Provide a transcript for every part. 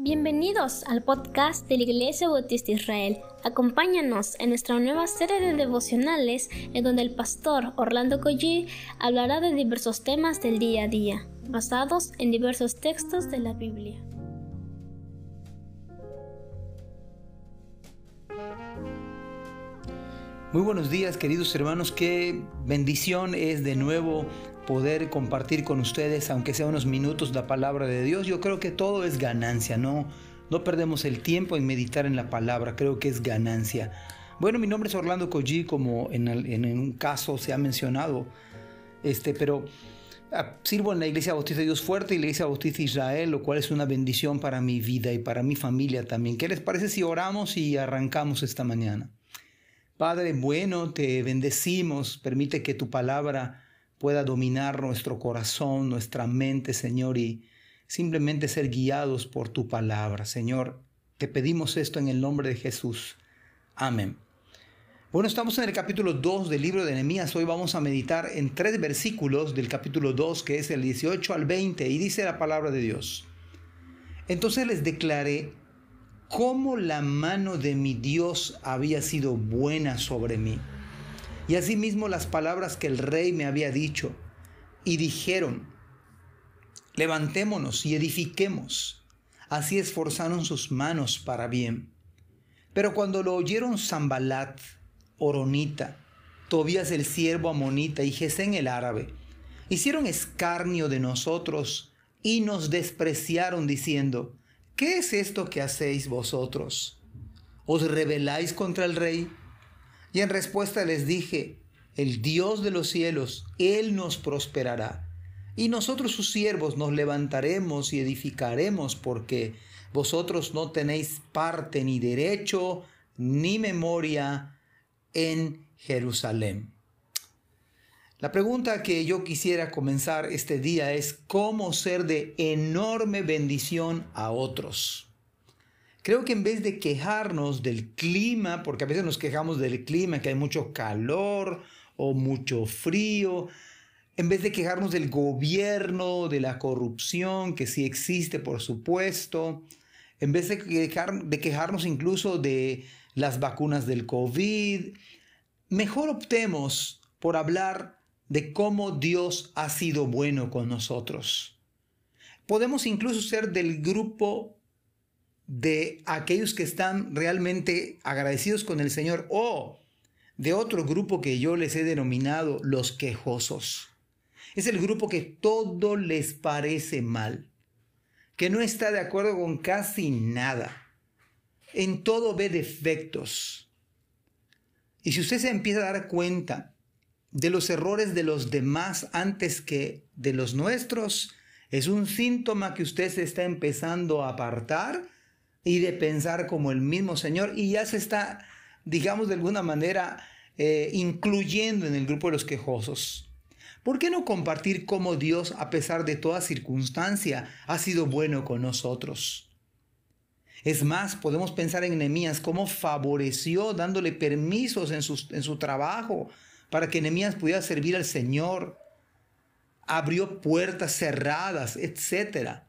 Bienvenidos al podcast de la Iglesia Bautista Israel. Acompáñanos en nuestra nueva serie de devocionales en donde el pastor Orlando Collie hablará de diversos temas del día a día, basados en diversos textos de la Biblia. Muy buenos días queridos hermanos, qué bendición es de nuevo poder compartir con ustedes, aunque sea unos minutos, la palabra de Dios. Yo creo que todo es ganancia, no, no perdemos el tiempo en meditar en la palabra, creo que es ganancia. Bueno, mi nombre es Orlando Collie, como en, en, un caso se ha mencionado, este, pero ah, sirvo en la Iglesia Bautista de Dios Fuerte y la Iglesia Bautista Israel, lo cual es una bendición para mi vida y para mi familia también. ¿Qué les parece si oramos y arrancamos esta mañana? Padre bueno, te bendecimos, permite que tu palabra pueda dominar nuestro corazón, nuestra mente, Señor, y simplemente ser guiados por tu palabra. Señor, te pedimos esto en el nombre de Jesús. Amén. Bueno, estamos en el capítulo 2 del libro de Nehemías. Hoy vamos a meditar en tres versículos del capítulo 2, que es el 18 al 20, y dice la palabra de Dios. Entonces les declaré cómo la mano de mi Dios había sido buena sobre mí y asimismo las palabras que el rey me había dicho, y dijeron, levantémonos y edifiquemos. Así esforzaron sus manos para bien. Pero cuando lo oyeron Zambalat, Oronita, Tobías el siervo amonita y Gesén el árabe, hicieron escarnio de nosotros y nos despreciaron diciendo, ¿qué es esto que hacéis vosotros? ¿Os rebeláis contra el rey? Y en respuesta les dije, el Dios de los cielos, Él nos prosperará. Y nosotros sus siervos nos levantaremos y edificaremos porque vosotros no tenéis parte ni derecho ni memoria en Jerusalén. La pregunta que yo quisiera comenzar este día es cómo ser de enorme bendición a otros. Creo que en vez de quejarnos del clima, porque a veces nos quejamos del clima, que hay mucho calor o mucho frío, en vez de quejarnos del gobierno, de la corrupción, que sí existe, por supuesto, en vez de, de quejarnos incluso de las vacunas del COVID, mejor optemos por hablar de cómo Dios ha sido bueno con nosotros. Podemos incluso ser del grupo de aquellos que están realmente agradecidos con el Señor o de otro grupo que yo les he denominado los quejosos. Es el grupo que todo les parece mal, que no está de acuerdo con casi nada, en todo ve defectos. Y si usted se empieza a dar cuenta de los errores de los demás antes que de los nuestros, es un síntoma que usted se está empezando a apartar y de pensar como el mismo Señor y ya se está, digamos de alguna manera, eh, incluyendo en el grupo de los quejosos. ¿Por qué no compartir cómo Dios, a pesar de toda circunstancia, ha sido bueno con nosotros? Es más, podemos pensar en Nehemías, cómo favoreció dándole permisos en, en su trabajo para que Nehemías pudiera servir al Señor. Abrió puertas cerradas, etcétera.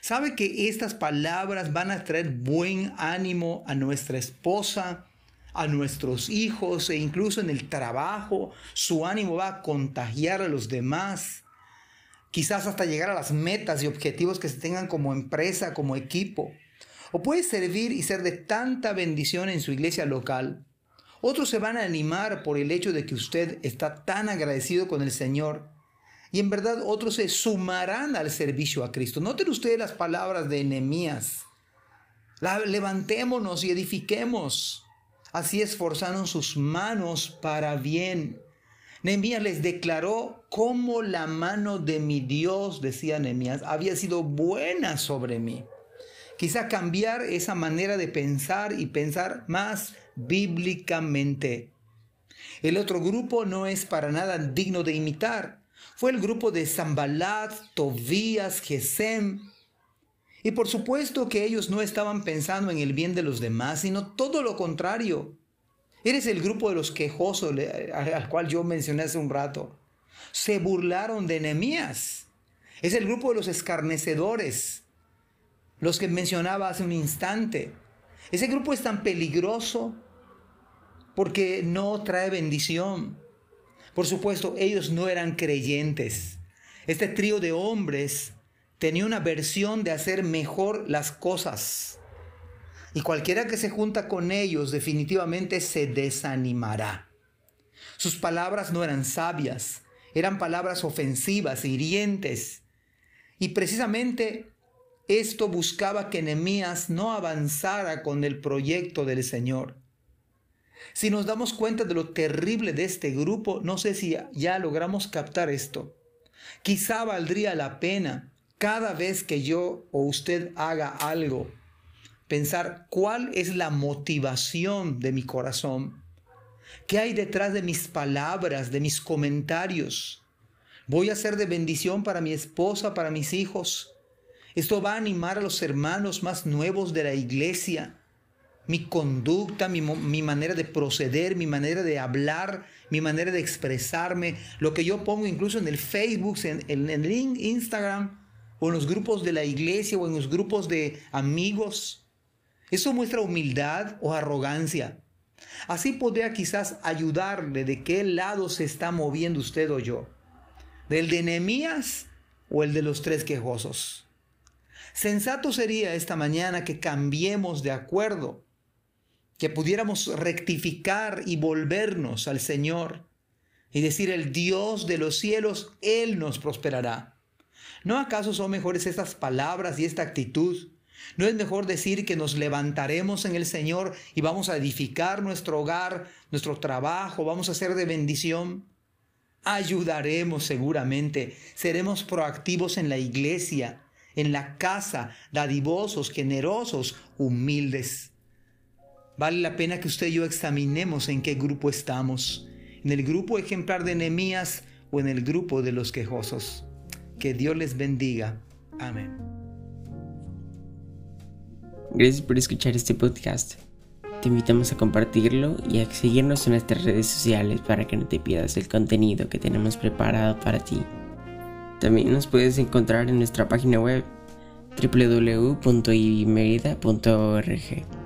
¿Sabe que estas palabras van a traer buen ánimo a nuestra esposa, a nuestros hijos e incluso en el trabajo? Su ánimo va a contagiar a los demás. Quizás hasta llegar a las metas y objetivos que se tengan como empresa, como equipo. O puede servir y ser de tanta bendición en su iglesia local. Otros se van a animar por el hecho de que usted está tan agradecido con el Señor y en verdad otros se sumarán al servicio a Cristo. Noten ustedes las palabras de Nehemías. levantémonos y edifiquemos. Así esforzaron sus manos para bien. Nehemías les declaró cómo la mano de mi Dios, decía Nehemías, había sido buena sobre mí. Quizá cambiar esa manera de pensar y pensar más bíblicamente. El otro grupo no es para nada digno de imitar fue el grupo de Zambalat, Tobías, Gesem. Y por supuesto que ellos no estaban pensando en el bien de los demás, sino todo lo contrario. Eres el grupo de los quejosos al cual yo mencioné hace un rato. Se burlaron de Nehemías. Es el grupo de los escarnecedores. los que mencionaba hace un instante. Ese grupo es tan peligroso porque no trae bendición. Por supuesto, ellos no eran creyentes. Este trío de hombres tenía una versión de hacer mejor las cosas. Y cualquiera que se junta con ellos definitivamente se desanimará. Sus palabras no eran sabias, eran palabras ofensivas, hirientes. Y precisamente esto buscaba que Nehemías no avanzara con el proyecto del Señor. Si nos damos cuenta de lo terrible de este grupo, no sé si ya logramos captar esto. Quizá valdría la pena cada vez que yo o usted haga algo, pensar cuál es la motivación de mi corazón. ¿Qué hay detrás de mis palabras, de mis comentarios? ¿Voy a ser de bendición para mi esposa, para mis hijos? Esto va a animar a los hermanos más nuevos de la iglesia. Mi conducta, mi, manera de proceder, mi manera de hablar, mi manera de expresarme, lo que yo pongo incluso en el Facebook, en, en el Instagram, o en los grupos de la iglesia, o en los grupos de amigos. Eso muestra humildad o arrogancia. Así podría quizás ayudarle de qué lado se está moviendo usted o yo. ¿Del de Nehemías o el de los tres quejosos? Sensato sería esta mañana que cambiemos de acuerdo, que pudiéramos rectificar y volvernos al Señor y decir, el Dios de los cielos, Él nos prosperará. ¿No acaso son mejores estas palabras y esta actitud? ¿No es mejor decir que nos levantaremos en el Señor y vamos a edificar nuestro hogar, nuestro trabajo, vamos a ser de bendición? Ayudaremos seguramente, seremos proactivos en la iglesia, en la casa, dadivosos, generosos, humildes. Vale la pena que usted y yo examinemos en qué grupo estamos, en el grupo ejemplar de Nehemías o en el grupo de los quejosos. Que Dios les bendiga. Amén. Gracias por escuchar este podcast. Te invitamos a compartirlo y a seguirnos en nuestras redes sociales para que no te pierdas el contenido que tenemos preparado para ti. También nos puedes encontrar en nuestra página web www.ibismerida.org